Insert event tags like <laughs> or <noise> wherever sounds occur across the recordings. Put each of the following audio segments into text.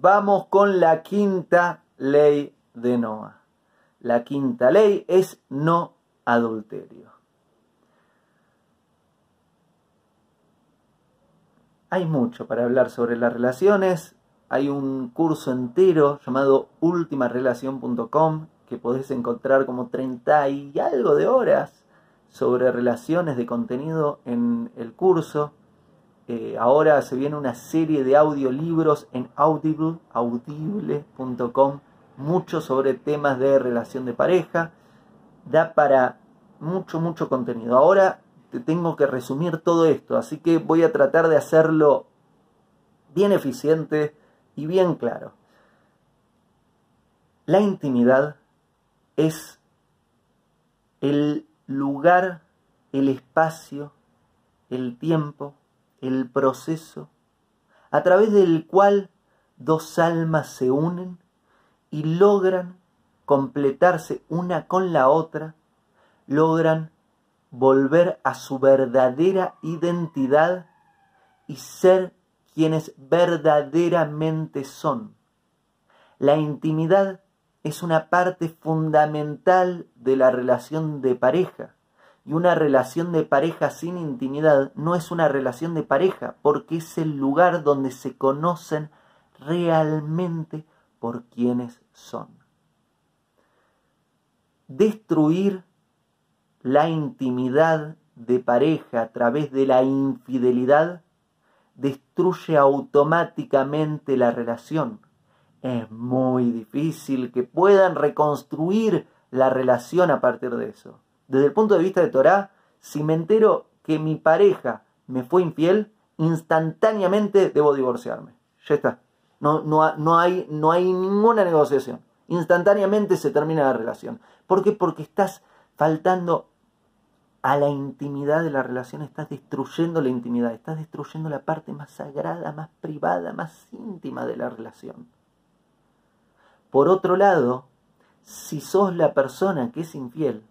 vamos con la quinta ley de Noah. La quinta ley es no adulterio. Hay mucho para hablar sobre las relaciones. Hay un curso entero llamado ultimarelación.com que podés encontrar como 30 y algo de horas sobre relaciones de contenido en el curso. Eh, ahora se viene una serie de audiolibros en audible, audible.com, mucho sobre temas de relación de pareja. Da para mucho, mucho contenido. Ahora te tengo que resumir todo esto, así que voy a tratar de hacerlo bien eficiente y bien claro. La intimidad es el lugar, el espacio, el tiempo, el proceso a través del cual dos almas se unen y logran completarse una con la otra, logran volver a su verdadera identidad y ser quienes verdaderamente son. La intimidad es una parte fundamental de la relación de pareja. Y una relación de pareja sin intimidad no es una relación de pareja, porque es el lugar donde se conocen realmente por quienes son. Destruir la intimidad de pareja a través de la infidelidad destruye automáticamente la relación. Es muy difícil que puedan reconstruir la relación a partir de eso. Desde el punto de vista de Torah, si me entero que mi pareja me fue infiel, instantáneamente debo divorciarme. Ya está. No, no, no, hay, no hay ninguna negociación. Instantáneamente se termina la relación. ¿Por qué? Porque estás faltando a la intimidad de la relación, estás destruyendo la intimidad, estás destruyendo la parte más sagrada, más privada, más íntima de la relación. Por otro lado, si sos la persona que es infiel,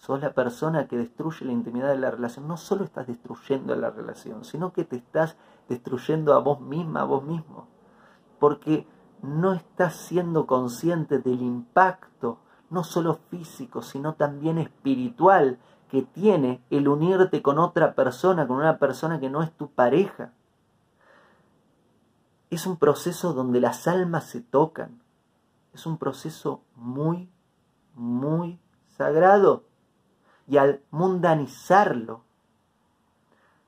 sos la persona que destruye la intimidad de la relación, no solo estás destruyendo la relación, sino que te estás destruyendo a vos misma, a vos mismo, porque no estás siendo consciente del impacto, no solo físico, sino también espiritual que tiene el unirte con otra persona, con una persona que no es tu pareja. Es un proceso donde las almas se tocan. Es un proceso muy, muy sagrado. Y al mundanizarlo,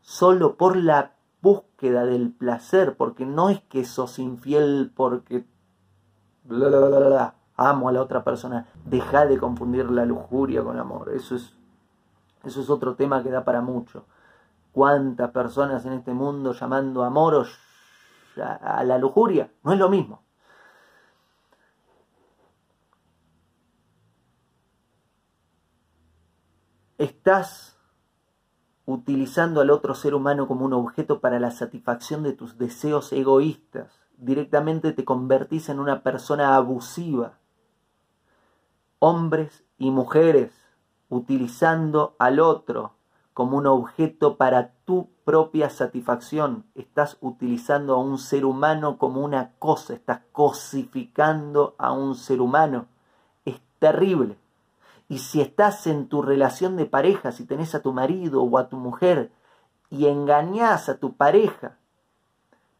solo por la búsqueda del placer, porque no es que sos infiel porque bla, bla, bla, amo a la otra persona, deja de confundir la lujuria con amor. Eso es eso es otro tema que da para mucho. ¿Cuántas personas en este mundo llamando amor a la lujuria? No es lo mismo. Estás utilizando al otro ser humano como un objeto para la satisfacción de tus deseos egoístas. Directamente te convertís en una persona abusiva. Hombres y mujeres utilizando al otro como un objeto para tu propia satisfacción. Estás utilizando a un ser humano como una cosa, estás cosificando a un ser humano. Es terrible. Y si estás en tu relación de pareja, si tenés a tu marido o a tu mujer y engañás a tu pareja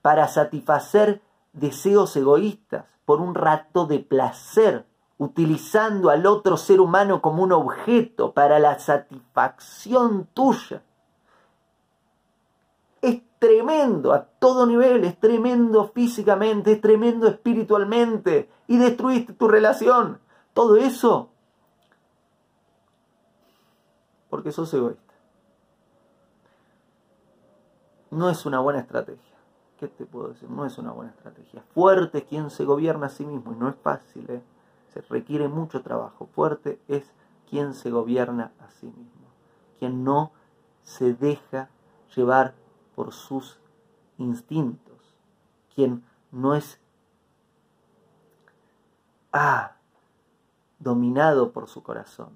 para satisfacer deseos egoístas por un rato de placer, utilizando al otro ser humano como un objeto para la satisfacción tuya. Es tremendo a todo nivel, es tremendo físicamente, es tremendo espiritualmente y destruiste tu relación. Todo eso porque sos egoísta. No es una buena estrategia. ¿Qué te puedo decir? No es una buena estrategia. Fuerte quien se gobierna a sí mismo y no es fácil. ¿eh? se requiere mucho trabajo. Fuerte es quien se gobierna a sí mismo, quien no se deja llevar por sus instintos, quien no es ah, dominado por su corazón.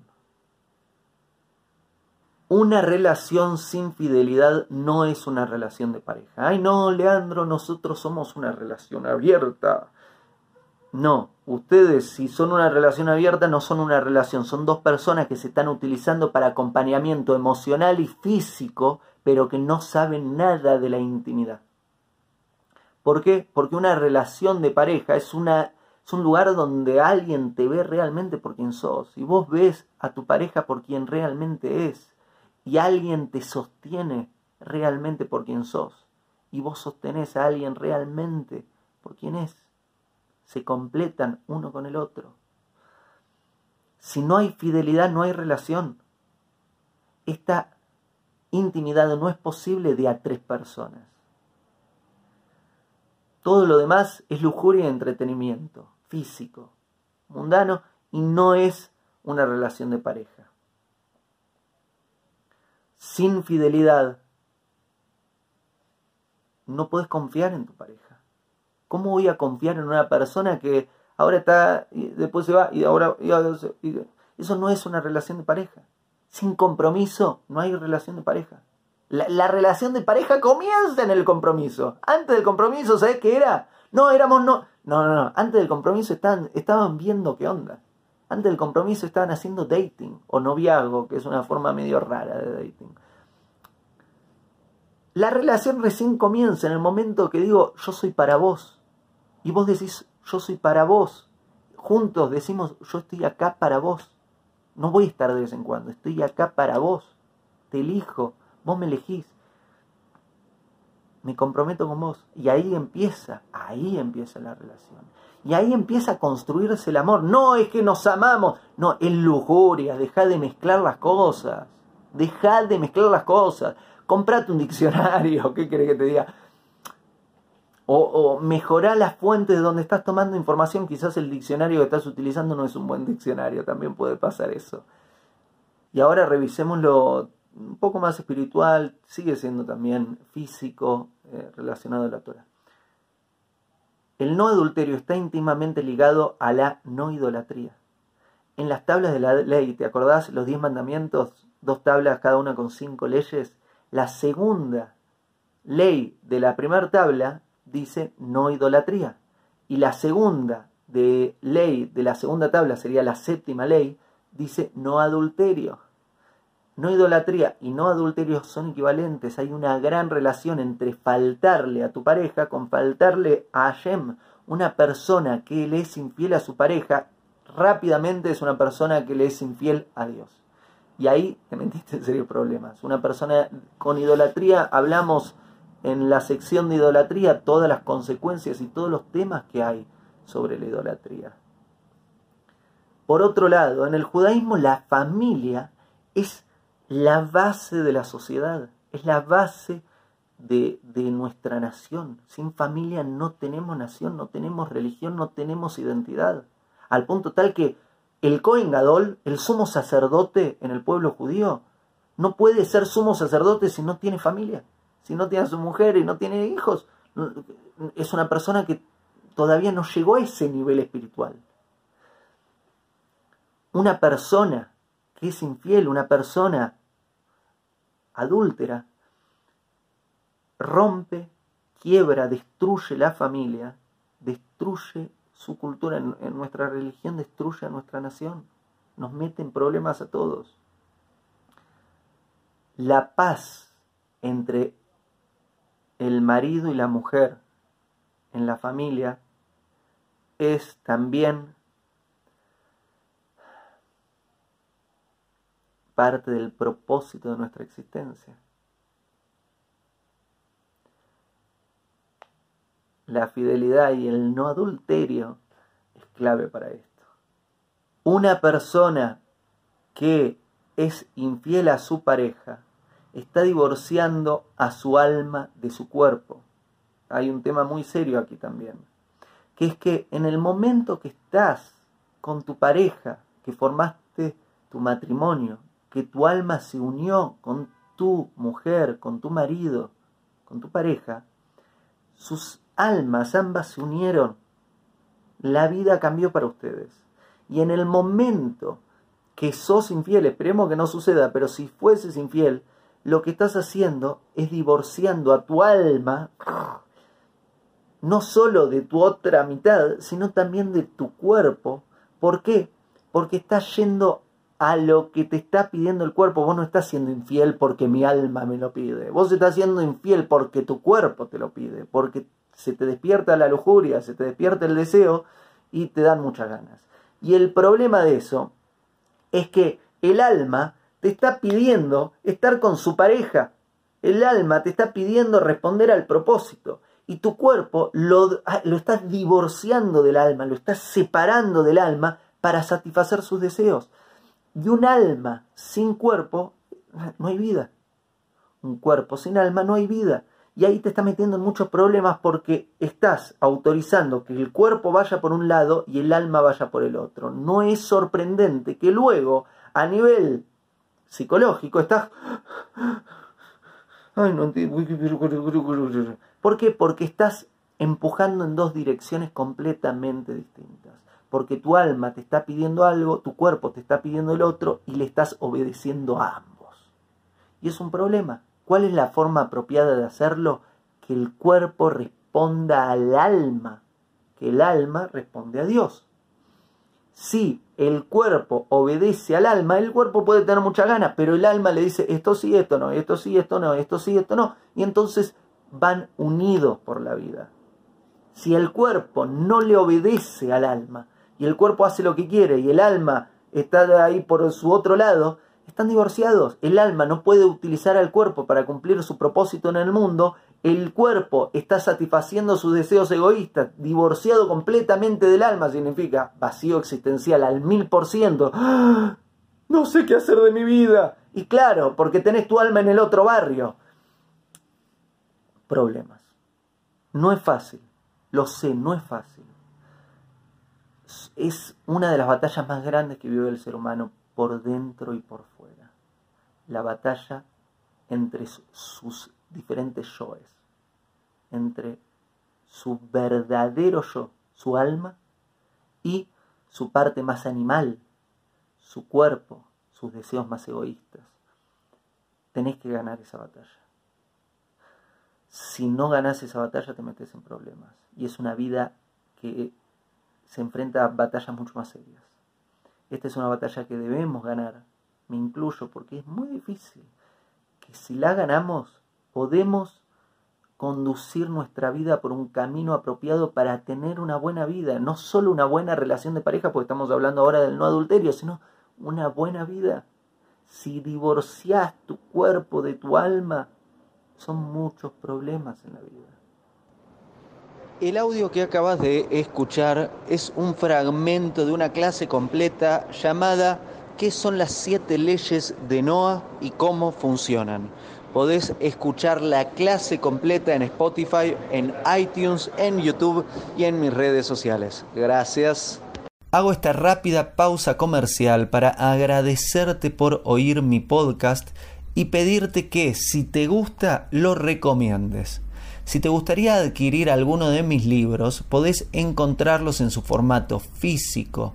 Una relación sin fidelidad no es una relación de pareja. Ay, no, Leandro, nosotros somos una relación abierta. No, ustedes si son una relación abierta no son una relación, son dos personas que se están utilizando para acompañamiento emocional y físico, pero que no saben nada de la intimidad. ¿Por qué? Porque una relación de pareja es, una, es un lugar donde alguien te ve realmente por quien sos y vos ves a tu pareja por quien realmente es y alguien te sostiene realmente por quien sos y vos sostenés a alguien realmente por quien es. Se completan uno con el otro. Si no hay fidelidad, no hay relación. Esta intimidad no es posible de a tres personas. Todo lo demás es lujuria y entretenimiento, físico, mundano, y no es una relación de pareja sin fidelidad, no puedes confiar en tu pareja. ¿Cómo voy a confiar en una persona que ahora está y después se va y ahora eso no es una relación de pareja? Sin compromiso no hay relación de pareja. La, relación de pareja comienza en el compromiso. Antes del compromiso, ¿sabes qué era? No, éramos no. No, no, no. Antes del compromiso estaban, estaban viendo qué onda. Antes del compromiso estaban haciendo dating o noviazgo, que es una forma medio rara de dating. La relación recién comienza en el momento que digo yo soy para vos. Y vos decís yo soy para vos. Juntos decimos yo estoy acá para vos. No voy a estar de vez en cuando, estoy acá para vos. Te elijo, vos me elegís. Me comprometo con vos. Y ahí empieza, ahí empieza la relación. Y ahí empieza a construirse el amor. No es que nos amamos, no, es lujuria, deja de mezclar las cosas. Deja de mezclar las cosas. Comprate un diccionario, <laughs> ¿qué querés que te diga? O, o mejorar las fuentes de donde estás tomando información. Quizás el diccionario que estás utilizando no es un buen diccionario, también puede pasar eso. Y ahora revisémoslo un poco más espiritual, sigue siendo también físico, eh, relacionado a la Torah. El no adulterio está íntimamente ligado a la no idolatría. En las tablas de la ley, ¿te acordás? Los diez mandamientos, dos tablas, cada una con cinco leyes. La segunda ley de la primera tabla dice no idolatría. Y la segunda de ley de la segunda tabla sería la séptima ley, dice no adulterio. No idolatría y no adulterio son equivalentes. Hay una gran relación entre faltarle a tu pareja con faltarle a Hashem. Una persona que le es infiel a su pareja rápidamente es una persona que le es infiel a Dios. Y ahí te metiste en serios problemas. Una persona con idolatría, hablamos en la sección de idolatría todas las consecuencias y todos los temas que hay sobre la idolatría. Por otro lado, en el judaísmo la familia es la base de la sociedad, es la base de, nuestra nación. Sin familia no tenemos nación, no tenemos religión, no tenemos identidad. Al punto tal que el Cohen Gadol, el sumo sacerdote en el pueblo judío, no puede ser sumo sacerdote si no tiene familia, si no tiene a su mujer y no tiene hijos. Es una persona que todavía no llegó a ese nivel espiritual. Una persona que es infiel, una persona adúltera, rompe, quiebra, destruye la familia, destruye su cultura, en, nuestra religión destruye a nuestra nación, nos mete en problemas a todos. La paz entre el marido y la mujer en la familia es también parte del propósito de nuestra existencia. La fidelidad y el no adulterio es clave para esto. Una persona que es infiel a su pareja está divorciando a su alma de su cuerpo. Hay un tema muy serio aquí también, que es que en el momento que estás con tu pareja, que formaste tu matrimonio, que tu alma se unió con tu mujer, con tu marido, con tu pareja, sus almas ambas se unieron. La vida cambió para ustedes. Y en el momento que sos infiel, esperemos que no suceda, pero si fueses infiel, lo que estás haciendo es divorciando a tu alma, no solo de tu otra mitad, sino también de tu cuerpo. ¿Por qué? Porque estás yendo a lo que te está pidiendo el cuerpo. Vos no estás siendo infiel porque mi alma me lo pide. Vos estás siendo infiel porque tu cuerpo te lo pide, porque se te despierta la lujuria, se te despierta el deseo y te dan muchas ganas. Y el problema de eso es que el alma te está pidiendo estar con su pareja. El alma te está pidiendo responder al propósito. Y tu cuerpo lo, ah, lo estás divorciando del alma, lo estás separando del alma para satisfacer sus deseos. Y un alma sin cuerpo, no hay vida. Un cuerpo sin alma, no hay vida. Y ahí te está metiendo en muchos problemas porque estás autorizando que el cuerpo vaya por un lado y el alma vaya por el otro. No es sorprendente que luego, a nivel psicológico, estás... Ay, no ¿Por qué? Porque estás empujando en dos direcciones completamente distintas porque tu alma te está pidiendo algo, tu cuerpo te está pidiendo el otro y le estás obedeciendo a ambos. Y es un problema. ¿Cuál es la forma apropiada de hacerlo? Que el cuerpo responda al alma, que el alma responde a Dios. Si el cuerpo obedece al alma, el cuerpo puede tener mucha ganas, pero el alma le dice esto sí, esto no, esto sí, esto no, esto sí, esto no, y entonces van unidos por la vida. Si el cuerpo no le obedece al alma, y el cuerpo hace lo que quiere y el alma está ahí por su otro lado, están divorciados. El alma no puede utilizar al cuerpo para cumplir su propósito en el mundo. El cuerpo está satisfaciendo sus deseos egoístas. Divorciado completamente del alma significa vacío existencial al mil por ciento. ¡Ah! No sé qué hacer de mi vida. Y claro, porque tenés tu alma en el otro barrio. Problemas. No es fácil. Lo sé, no es fácil es una de las batallas más grandes que vive el ser humano por dentro y por fuera. La batalla entre sus diferentes yoes, entre su verdadero yo, su alma, y su parte más animal, su cuerpo, sus deseos más egoístas. Tenés que ganar esa batalla. Si no ganas esa batalla te metes en problemas. Y es una vida que se enfrenta a batallas mucho más serias. Esta es una batalla que debemos ganar, me incluyo, porque es muy difícil. Que si la ganamos, podemos conducir nuestra vida por un camino apropiado para tener una buena vida, no solo una buena relación de pareja, porque estamos hablando ahora del no adulterio, sino una buena vida. Si divorcias tu cuerpo de tu alma, son muchos problemas en la vida. El audio que acabas de escuchar es un fragmento de una clase completa llamada ¿Qué son las siete leyes de Noah y cómo funcionan? Podés escuchar la clase completa en Spotify, en iTunes, en YouTube y en mis redes sociales. Gracias. Hago esta rápida pausa comercial para agradecerte por oír mi podcast y pedirte que si te gusta lo recomiendes. Si te gustaría adquirir alguno de mis libros, podés encontrarlos en su formato físico